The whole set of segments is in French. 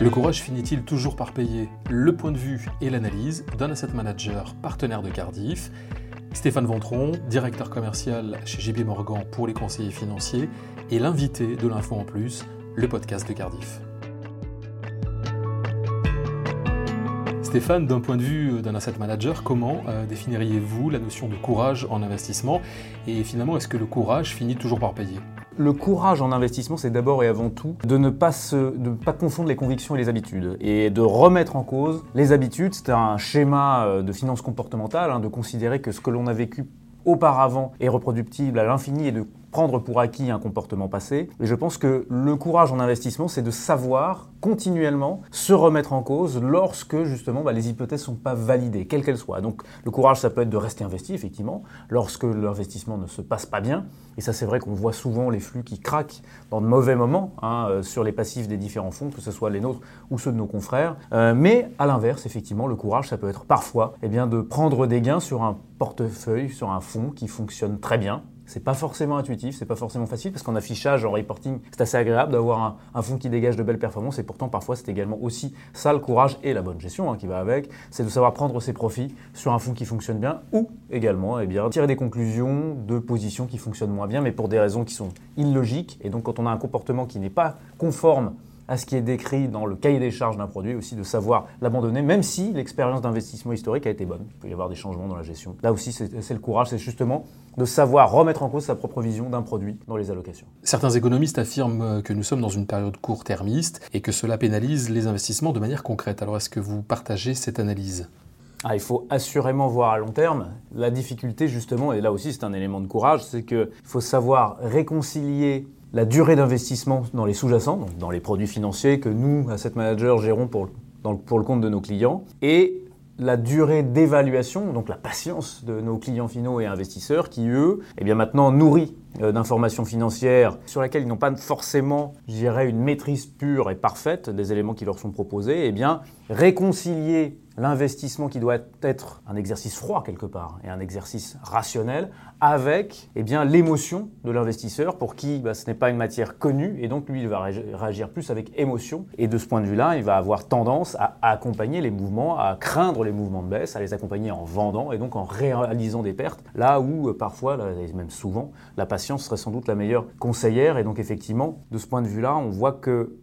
Le courage finit-il toujours par payer Le point de vue et l'analyse d'un asset manager partenaire de Cardiff? Stéphane Ventron, directeur commercial chez JB Morgan pour les conseillers financiers, et l'invité de l'Info en Plus, le podcast de Cardiff. Stéphane, d'un point de vue d'un asset manager, comment euh, définiriez-vous la notion de courage en investissement Et finalement, est-ce que le courage finit toujours par payer? Le courage en investissement, c'est d'abord et avant tout de ne pas confondre les convictions et les habitudes et de remettre en cause les habitudes. C'est un schéma euh, de finance comportementale, hein, de considérer que ce que l'on a vécu auparavant est reproductible à l'infini et de prendre pour acquis un comportement passé. Et je pense que le courage en investissement, c'est de savoir continuellement se remettre en cause lorsque justement bah, les hypothèses ne sont pas validées, quelles qu'elles soient. Donc le courage, ça peut être de rester investi, effectivement, lorsque l'investissement ne se passe pas bien. Et ça, c'est vrai qu'on voit souvent les flux qui craquent dans de mauvais moments hein, euh, sur les passifs des différents fonds, que ce soit les nôtres ou ceux de nos confrères. Euh, mais à l'inverse, effectivement, le courage, ça peut être parfois eh bien, de prendre des gains sur un portefeuille, sur un fonds qui fonctionne très bien, c'est pas forcément intuitif, c'est pas forcément facile parce qu'en affichage, en reporting, c'est assez agréable d'avoir un, fonds qui dégage de belles performances et pourtant parfois c'est également aussi ça le courage et la bonne gestion hein, qui va avec, c'est de savoir prendre ses profits sur un fonds qui fonctionne bien ou également eh tirer des conclusions de positions qui fonctionnent moins bien mais pour des raisons qui sont illogiques. Et donc quand on a un comportement qui n'est pas conforme à ce qui est décrit dans le cahier des charges d'un produit, aussi de savoir l'abandonner, même si l'expérience d'investissement historique a été bonne. Il peut y avoir des changements dans la gestion. Là aussi, c'est le courage, c'est justement de savoir remettre en cause sa propre vision d'un produit dans les allocations. Certains économistes affirment que nous sommes dans une période court-termiste et que cela pénalise les investissements de manière concrète. Alors est-ce que vous partagez cette analyse? Ah, il faut assurément voir à long terme. La difficulté, justement, et là aussi c'est un élément de courage, c'est qu'il faut savoir réconcilier la durée d'investissement dans les sous-jacents, donc dans les produits financiers que nous, asset managers, gérons pour, pour le compte de nos clients, et la durée d'évaluation, donc la patience de nos clients finaux et investisseurs qui, eux, eh bien maintenant nourris euh, d'informations financières sur lesquelles ils n'ont pas forcément, je dirais, une maîtrise pure et parfaite des éléments qui leur sont proposés, eh bien réconcilier l'investissement qui doit être un exercice froid quelque part et un exercice rationnel avec eh bien, l'émotion de l'investisseur pour qui bah, ce n'est pas une matière connue et donc lui il va réagir plus avec émotion. Et de ce point de vue-là il va avoir tendance à, accompagner les mouvements, à craindre les mouvements de baisse, à les accompagner en vendant et donc en réalisant des pertes là où euh, parfois, même souvent, la serait sans doute la meilleure conseillère et donc effectivement de ce point de vue-là on voit que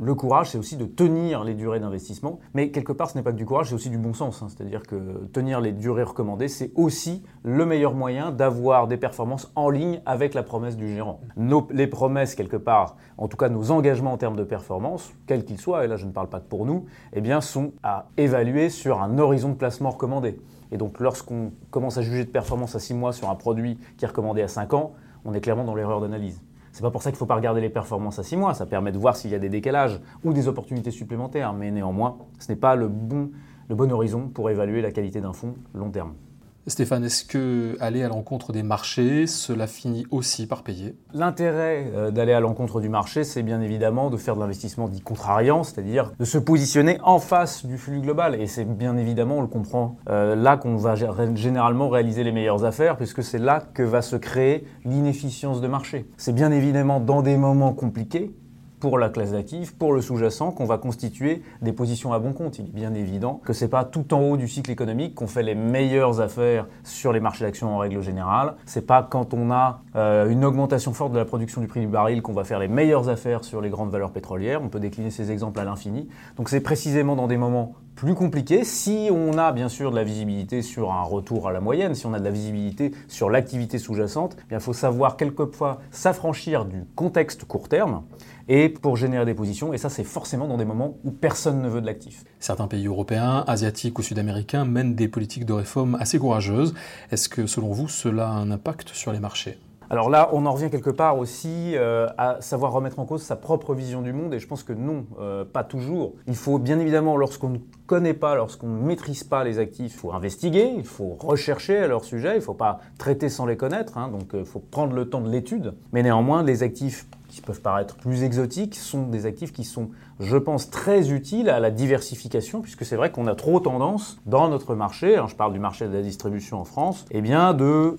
le courage, c'est aussi de tenir les durées d'investissement. Mais quelque part, ce n'est pas que du courage, c'est aussi du bon sens. Hein. C'est-à-dire que tenir les durées recommandées, c'est aussi le meilleur moyen d'avoir des performances en ligne avec la promesse du gérant. les promesses, quelque part, en tout cas nos engagements en termes de performance, quels qu'ils soient, et là je ne parle pas que pour nous, eh bien, sont à évaluer sur un horizon de placement recommandé. Et donc lorsqu'on commence à juger de performance à 6 mois sur un produit qui est recommandé à 5 ans, on est clairement dans l'erreur d'analyse. C'est pas pour ça qu'il ne faut pas regarder les performances à 6 mois, ça permet de voir s'il y a des décalages ou des opportunités supplémentaires, mais néanmoins, ce n'est pas le bon, le bon horizon pour évaluer la qualité d'un fonds long terme. Stéphane, est-ce que aller à l'encontre des marchés, cela finit aussi par payer? L'intérêt euh, d'aller à l'encontre du marché, c'est bien évidemment de faire de l'investissement dit contrariant, c'est-à-dire de se positionner en face du flux global. Et c'est bien évidemment, on le comprend, euh, là qu'on va généralement réaliser les meilleures affaires, puisque c'est là que va se créer l'inefficience de marché. C'est bien évidemment dans des moments compliqués pour la classe d'actifs, pour le sous-jacent, qu'on va constituer des positions à bon compte. Il est bien évident que ce n'est pas tout en haut du cycle économique qu'on fait les meilleures affaires sur les marchés d'actions en règle générale. C'est pas quand on a euh, une augmentation forte de la production du prix du baril qu'on va faire les meilleures affaires sur les grandes valeurs pétrolières. On peut décliner ces exemples à l'infini. Donc c'est précisément dans des moments plus compliqués. Si on a bien sûr de la visibilité sur un retour à la moyenne, si on a de la visibilité sur l'activité sous-jacente, eh il faut savoir quelquefois s'affranchir du contexte court terme et pour générer des positions. Et ça, c'est forcément dans des moments où personne ne veut de l'actif. Certains pays européens, asiatiques ou sud-américains mènent des politiques de réforme assez courageuses. Est-ce que, selon vous, cela a un impact sur les marchés? Alors là, on en revient quelque part aussi euh, à savoir remettre en cause sa propre vision du monde, et je pense que non, euh, pas toujours. Il faut bien évidemment, lorsqu'on ne connaît pas, lorsqu'on ne maîtrise pas les actifs, il faut investiguer, il faut rechercher à leur sujet, il ne faut pas traiter sans les connaître, hein, donc il euh, faut prendre le temps de l'étude. Mais néanmoins, les actifs qui peuvent paraître plus exotiques sont des actifs qui sont, je pense, très utiles à la diversification, puisque c'est vrai qu'on a trop tendance dans notre marché, hein, je parle du marché de la distribution en France, eh bien de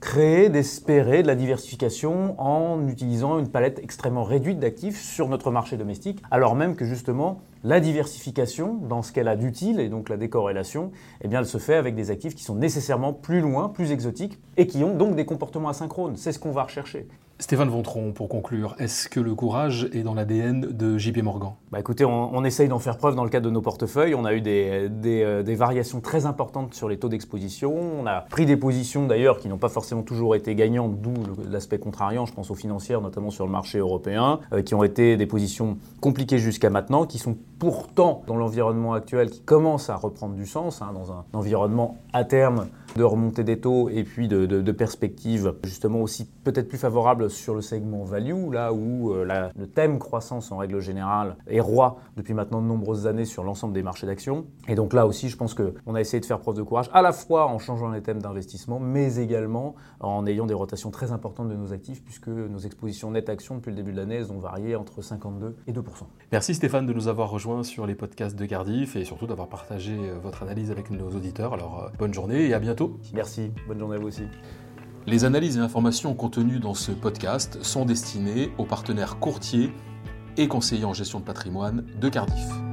créer, d'espérer de la diversification en utilisant une palette extrêmement réduite d'actifs sur notre marché domestique, alors même que justement la diversification, dans ce qu'elle a d'utile, et donc la décorrélation, eh bien, elle se fait avec des actifs qui sont nécessairement plus loin, plus exotiques, et qui ont donc des comportements asynchrones. C'est ce qu'on va rechercher. Stéphane Vontron, pour conclure, est-ce que le courage est dans l'ADN de JP Morgan? Bah Écoutez, on, essaye d'en faire preuve dans le cadre de nos portefeuilles. On a eu des, euh, des, variations très importantes sur les taux d'exposition. On a pris des positions d'ailleurs qui n'ont pas forcément toujours été gagnantes, d'où l'aspect contrariant, je pense aux financières, notamment sur le marché européen, euh, qui ont été des positions compliquées jusqu'à maintenant, qui sont pourtant dans l'environnement actuel qui commence à reprendre du sens, hein, dans un environnement à terme de remontée des taux et puis de, de, perspectives justement aussi peut-être plus favorables sur le segment value, là où euh, le thème croissance en règle générale est roi depuis maintenant de nombreuses années sur l'ensemble des marchés d'actions. Et donc là aussi, je pense qu'on a essayé de faire preuve de courage, à la fois en changeant les thèmes d'investissement, mais également en ayant des rotations très importantes de nos actifs, puisque nos expositions net actions depuis le début de l'année, elles ont varié entre 52 et 2% Merci Stéphane de nous avoir rejoints sur les podcasts de Cardiff et surtout d'avoir partagé euh, votre analyse avec nos auditeurs. Alors euh, bonne journée et à bientôt. Merci, bonne journée à vous aussi. Les analyses et informations contenues dans ce podcast sont destinées aux partenaires courtiers et conseillers en gestion de patrimoine de Cardiff.